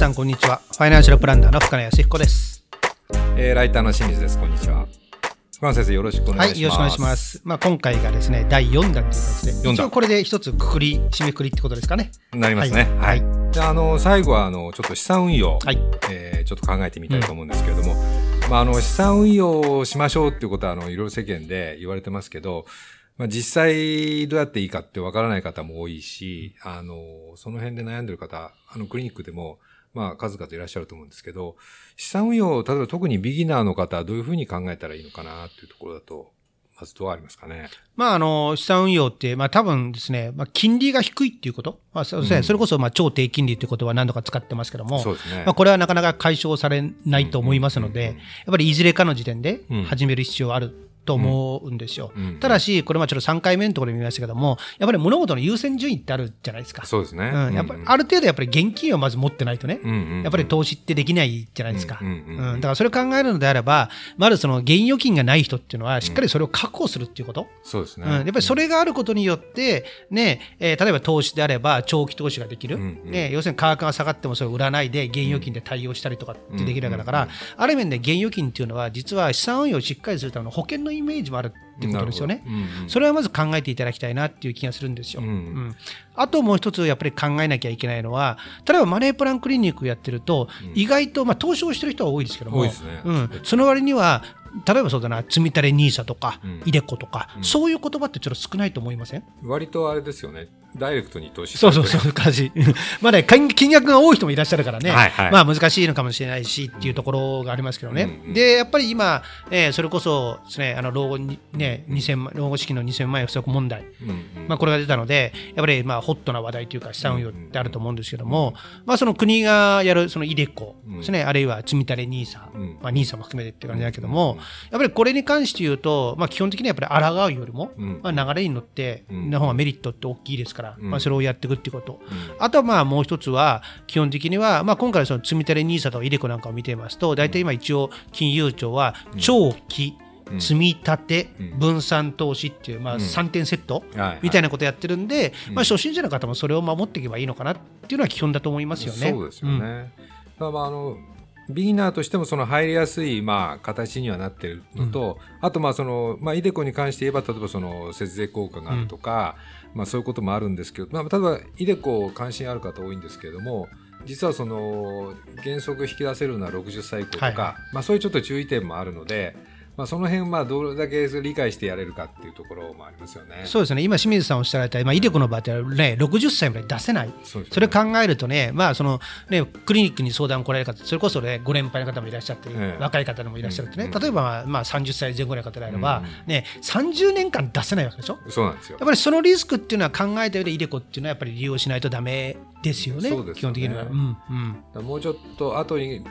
さんこんにちはファイナンシャルプランナーの深谷康彦ですえー、ライターの清水です。こんにちは。深野先生、よろしくお願いします。はいよろしくお願いしま。すまあ今回がですね第4弾という形で四弾一応これで一つくくり締めくくりってことですかねなりますね。ははいい。はで、あの、最後は、あの、ちょっと資産運用、はいえーちょっと考えてみたいと思うんですけれども、まあ、あの、資産運用をしましょうっていうことは、あの、いろいろ世間で言われてますけど、まあ、実際どうやっていいかってわからない方も多いし、あの、その辺で悩んでる方、あの、クリニックでも、まあ、数々いらっしゃると思うんですけど、資産運用、例えば特にビギナーの方はどういうふうに考えたらいいのかなっていうところだと、まずどうありますかね？まあ、あの、資産運用って、まあ、多分ですね、まあ、金利が低いっていうこと、まあ、そうですね、うんそれこそ、まあ、超低金利っていう言葉何度か使ってますけども、そうですね。まあ、これはなかなか解消されないと思いますので、やっぱりいずれかの時点でうん始める必要はあると思うんですよ。うん。ただし、これはちょっと3回目のところで見ましたけども、やっぱり物事の優先順位ってあるじゃないですか。そうですね。うん、やっぱりある程度やっぱり現金をまず持ってないとね、うんうんうん。やっぱり投資ってできないじゃないですか。うんうんうんうん。うん。だからそれを考えるのであれば、まずその現預金がない人っていうのは、しっかりそれを確保するっていうこと。そうですね。うん、やっぱりそれがあることによって、ねえー例えば投資であれば長期投資ができる、うんうん。ね、要するに価格が下がってもそれを売らないで現預金で対応したりとかってできるわけだから、ある面で現預金っていうのは実は資産運用をしっかりするための保険のイメージもあるってことですよね。うんうん。それはまず考えていただきたいなっていう気がするんですよ。うんうん。あともう一つやっぱり考えなきゃいけないのは、例えばマネープランクリニックやってると、意外と、まあ、投資をしてる人は多いですけども、ね。うん、その割には、例えばそうだな、積み立て NISA とか、うん。イデコとか、そういう言葉ってちょっと少ないと思いません？割とあれですよね。ダイレクトに投資そうそうそう、感じ。まあね、金金額が多い人もいらっしゃるからね、はいはい。まあ難しいのかもしれないしっていうところがありますけどね。うんうん。で、やっぱり今、えーそれこそですね、あの老後に、ね、2000万、老後資金の2000万円不足問題。うんうん。まあ、これが出たので、やっぱりまあホットな話題というか、資産運用ってあると思うんですけども、まあ、その国がやるそのイデコですね、あるいは積み立て NISA、うん。まあ、NISA も含めてって感じだけども、やっぱりこれに関して言うと、まあ、基本的にはやっぱり抗うよりも、うん。まあ、流れに乗って、うん。の方がメリットって大きいですから、うん。まあ、それをやっていくっていうこと。うん。あとはまあもう一つは、基本的には、まあ、今回その積み立て NISA とかイデコなんかを見ていますと、大体今一応金融庁は長期、うん。積み立て、うん。分散投資っていう、まあ、ん。3点セット、はいみたいなことやってるんで、まあ、初心者の方もそれを守っていけばいいのかなっていうのは基本だと思いますよね。そうですよね。ただまああのビギナーとしてもその入りやすいまあ形にはなっているのと、あとまあそのまあイデコに関して言えば例えばその節税効果があるとか、まあそういうこともあるんですけど、まあ例えばイデコ関心ある方多いんですけれども。実はその原則引き出せるのは60歳以降とか、はいはまあそういうちょっと注意点もあるので、まあその辺まあどれだけ理解してやれるかっていうところもありますよね。そうですね今、清水さんおっしゃられた、まあ、イデコの場合って、ね、60歳まで出せない、そねそれ考えるとね、まあそのね、クリニックに相談来られる方、それこそ、ね、ご年配の方もいらっしゃって、ええ若い方もいらっしゃるってね、うん例えば、まあまあ、30歳前後の方であれば、うんね、30年間出せないわけでしょ？そうなんですよやっ。ぱりそのリスクっていうのは考えた上でイデコっていうのはやっぱり利用しないとダメですよね、そうですよね基本的には。うんうんもうちょっと後に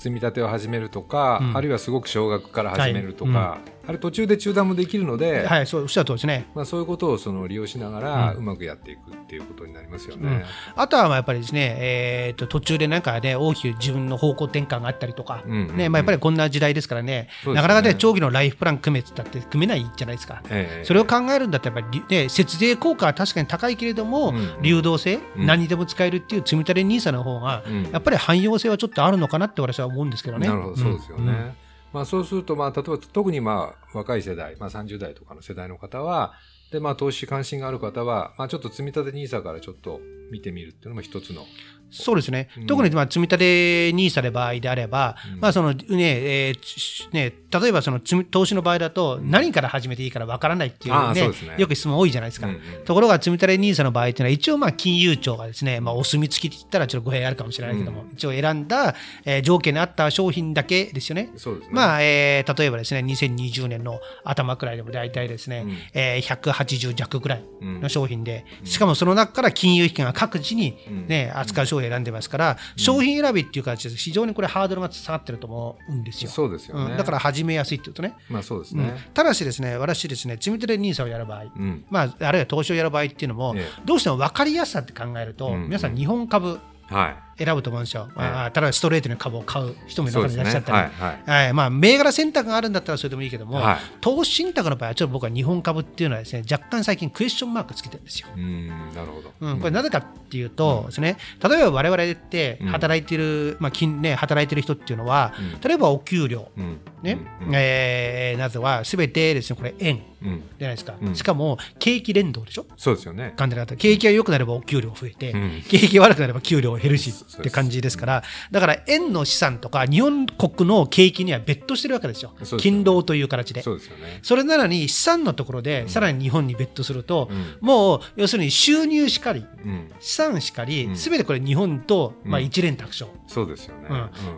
積み立てを始めるとか、うん。あるいはすごく少額から始めるとか、はあれ途中で中断もできるので、はい、そうおっしゃる通りですね。まあ、そういうことをその利用しながらうん。うまくやっていくっていうことになりますようん。ね。あとはまあやっぱりですね、えー、と途中でなんかね、大きく自分の方向転換があったりとか、うんうんうん。ねまあ、やっぱりこんな時代ですからね、ね。なかなかね、長期のライフプラン組めって言ったって組めないじゃないですか。ええ。それを考えるんだったらやっぱり、ね、節税効果は確かに高いけれども、うん流動性、うん。何にでも使えるっていう積み立て NISA の方が、うん。やっぱり汎用性はちょっとあるのかなって私は思うんですけどね。なるほどそうですよね。まあ、そうすると、まあ、例えば特にまあ若い世代、まあ、30代とかの世代の方はで、まあ、投資関心がある方は、まあ、ちょっと積み立て NISA からちょっと見てみるっていうのも一つの。そうですね、うん。特にまあ積み立て NISA の場合であれば、うん。まあそのねえーちね、例えばその投資の場合だと、何から始めていいからわからないっていう,、ねそうですね。よく質問多いじゃないですか。うんうんところが積み立て NISA の場合っていうのは、一応まあ金融庁がですね、まあ、お墨付きって言ったらちょっと語弊あるかもしれないけども、一応選んだ、えー条件に合った商品だけですよね。そうですね。まあえー例えばですね、2020年の頭くらいでも大体ですね、うん。えー180弱ぐらいうんの商品で、しかもその中から金融機関が各自に、うんね扱う商品を選んでますから、商品選びっていう形で非常にこれハードルが下がってると思うんですよ。そうですよだから始めやすいっていうとね。まあそうですうんね。ただしですね、私ですね、積み立て NISA をやる場合、うん。まあ、あるいは投資をやる場合っていうのも、えどうしても分かりやすさって考えると、うん皆さん日本株、はい。選ぶと思うんですよ、ええ。まあ、ただストレートに株を買う人も中にいらっしゃったり、ねはいはい。まあ、銘柄選択があるんだったらそれでもいいけども、はい。投資信託の場合はちょっと僕は日本株っていうのはですね若干最近クエスチョンマークつけてるんですよ。うんなるほど、うん、これなぜかっていうとですね、例えば我々ってうん働いてる、まあ金ね、働いてる人っていうのは、うん。例えばお給料、うん。ね。うん。えーなどはすべてですねこれ円。うん。じゃないですか、うん。しかも景気連動でしょ？そうですよね。簡単な方景気が良くなればお給料増えて、うん。景気が悪くなれば給料減るしって感じですからだから円の資産とか日本国の景気には別途してるわけですよ。すよね。勤労という形で。そね。それなのに資産のところでさらに日本に別途すると、うん。もう要するに収入しかりうん。資産しかり、うん。すべてこれ日本と、まあ、うん一連卓勝、そうですよね、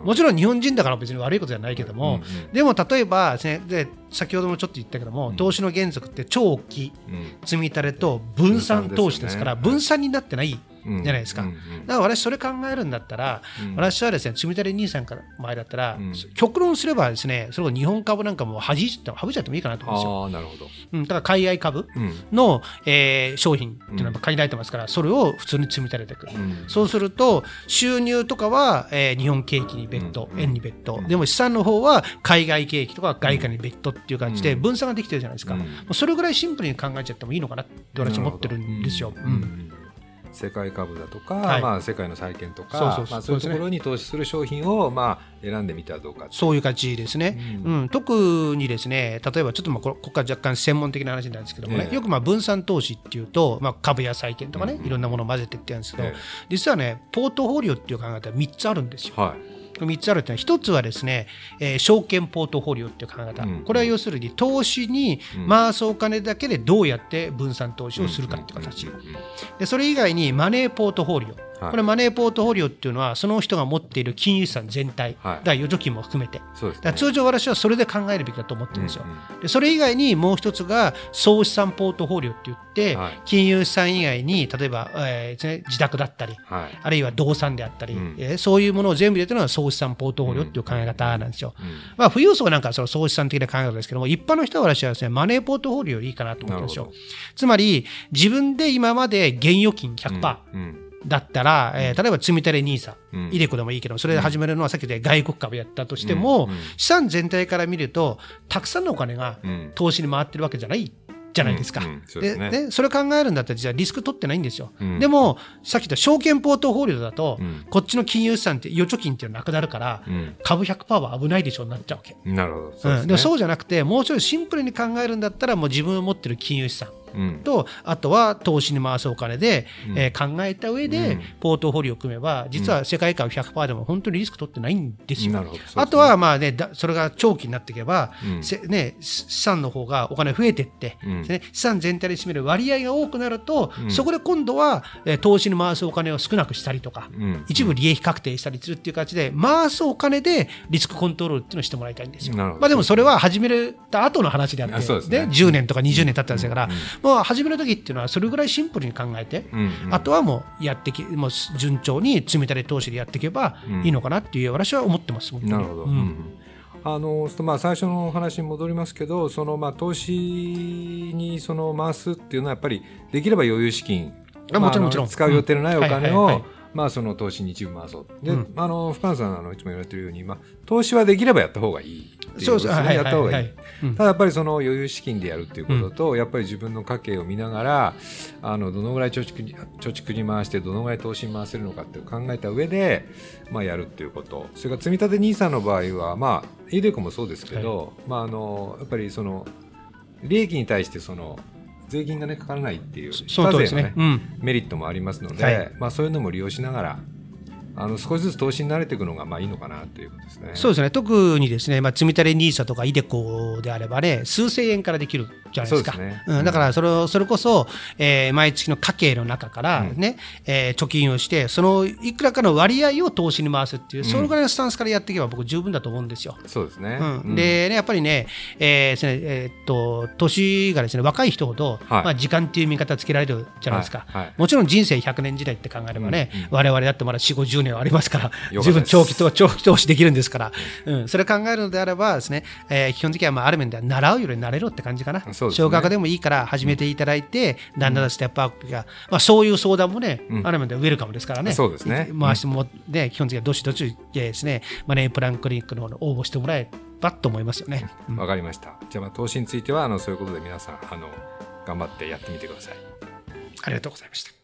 もちろん日本人だから別に悪いことじゃないけども、でも例えばですねで先ほどもちょっと言ったけども、うん。投資の原則って長期うん。積み立てと分散投資ですから分散になってない。うんじゃないですか。うんうんだから私それ考えるんだったら、うん。私はですね積み立て兄さんから前だったら、うん。極論すればですねそれを日本株なんかも弾いちゃって省いちゃってもいいかなと思うんですよ、ああなるほど、うん、だから海外株うん。の、えー商品っていうのは限られてますから、それを普通に積み立てていく、うん。そうすると収入とかは、えー日本景気に別途、うん円に別途、うん。でも資産の方は海外景気とか外貨に別途っていう感じでうん。分散ができてるじゃないですか、それぐらいシンプルに考えちゃってもいいのかなって私は思ってるんですよ。うん世界株だとか、はい。まあ、世界の債券とかそういうところに投資する商品を、まあ、選んでみてはどうかそういう感じですね、ううん。特にですね例えばちょっとまあこれここから若干専門的な話なんですけどもね、ええ。よくまあ分散投資っていうと、まあ、株や債券とかね、うんうん。いろんなものを混ぜてってやるんですけど、ええ。実はねポートフォリオっていう考え方は3つあるんですよ。はい3つあるっていうのは1つはですね、えー証券ポートフォリオっていう考え方、うん。これは要するに投資にうん。回すお金だけでどうやって分散投資をするかっていう形、でそれ以外にマネーポートフォリオ、はい。これマネーポートフォリオっていうのはその人が持っている金融資産全体、はい。だ預貯金も含めて。ね。通常私はそれで考えるべきだと思ってるんですよ。うん。でそれ以外にもう一つが総資産ポートフォリオって言って、はい。金融資産以外に例えば、えー自宅だったりはい。あるいは動産であったり、うん。えーそういうものを全部入れてるのは総資産ポートフォリオっていう考え方なんですよ。うん。まあ、富裕層なんかはその総資産的な考え方ですけども、一般の人は私はですね、マネーポートフォリオよりいいかなと思ってるんですよ。つまり、自分で今まで現預金100%うんだったら、えー例えば積み立て NISA、うん。イデコでもいいけど、それで始めるのはさっきで外国株やったとしても、うんうん。資産全体から見ると、たくさんのお金がうん。投資に回ってるわけじゃないじゃないですか。そうですね。でそれ考えるんだったら、実はリスク取ってないんですよ。うん。でも、さっき言った証券ポートフォリオだと、うん。こっちの金融資産って、預貯金っていうのはなくなるから、うん。株100%は危ないでしょになっちゃうわけ。なるほど。そううん、でもそうじゃなくて、もうちょいシンプルに考えるんだったら、もう自分が持ってる金融資産。うんと、あとは投資に回すお金で、うん。えー考えた上うでん、ポートフォリオを組めば、実は世界株100%でも本当にリスク取ってないんですよ。あとは、まあね、だそれが長期になっていけば、ね、資産の方がお金増えていって、資産全体で占める割合が多くなると、うん。そこで今度は、えー投資に回すお金を少なくしたりとか、うん。一部利益確定したりするっていう形で、回すお金でリスクコントロールっていうのをしてもらいたいんですよ。まあ、でもそれは始めた後の話であって、あそうですね。10年とか20年経ったんですから、うんうんもう始める時っていうのは、それぐらいシンプルに考えて、うんうん。あとはもうやってき、もう順調に積み立て投資でやっていけばいいのかなっていう、私は思ってます。なるほど、うん。うんあのまあ最初のお話に戻りますけどそのまあ投資にその回すっていうのはやっぱりできれば余裕資金。あもちろんまあもちろん。使う予定のないお金をまあその投資に一部回そう。で、うん。あの深野さんあのいつも言われてるように、まあ、投資はできればやった方がいいっていうそうです。ことですね。はいやった方がいい、はいはいうん。ただやっぱりその余裕資金でやるっていうことと、やっぱり自分の家計を見ながらあのどのぐらい貯蓄に貯蓄に回してどのぐらい投資に回せるのかっていう考えた上で、まあ、やるっていうこと。それから積み立て NISA の場合はまあイデコもそうですけど、まあ、あのやっぱりその利益に対してその税金が、ね、かからないっていうその通りですね。非課税のうん。メリットもありますので、はい。まあ、そういうのも利用しながらあの少しずつ投資に慣れていくのがまあいいのかなということですね。そうですね。特にですね、まあ、積み立て NISA とかイデコであればね、数千円からできるじゃないですか。そうですねうん、だからそれをそれこそ、えー毎月の家計の中からね、えー貯金をして、そのいくらかの割合を投資に回すっていう、そのぐらいのスタンスからやっていけば、僕、十分だと思うんですよ。そうですね、うん。うん。でね、やっぱりね、えーですねえーっと年がですね若い人ほど、はい。まあ、時間っていう見方つけられるじゃないですか、はい。はい。もちろん人生100年時代って考えればね、うん。うん。我々だってまだ4、50年はありますから、十分長期と長期投資できるんですから、うん、それ考えるのであればですね、えー基本的にはまあある面では習うより慣れろって感じかな。小学でもいいから始めていただいて、だんだんステップアップが、まあそういう相談もね、うんある面ではウェルカムですからね。そうですね回しても、ね、基本的にはどしどしですね、マネープランクリニックの方に応募してもらえばと思いますよね。うんわかりました。じゃあ、まあ、投資については、あの、そういうことで皆さん、あの、頑張ってやってみてください。ありがとうございました。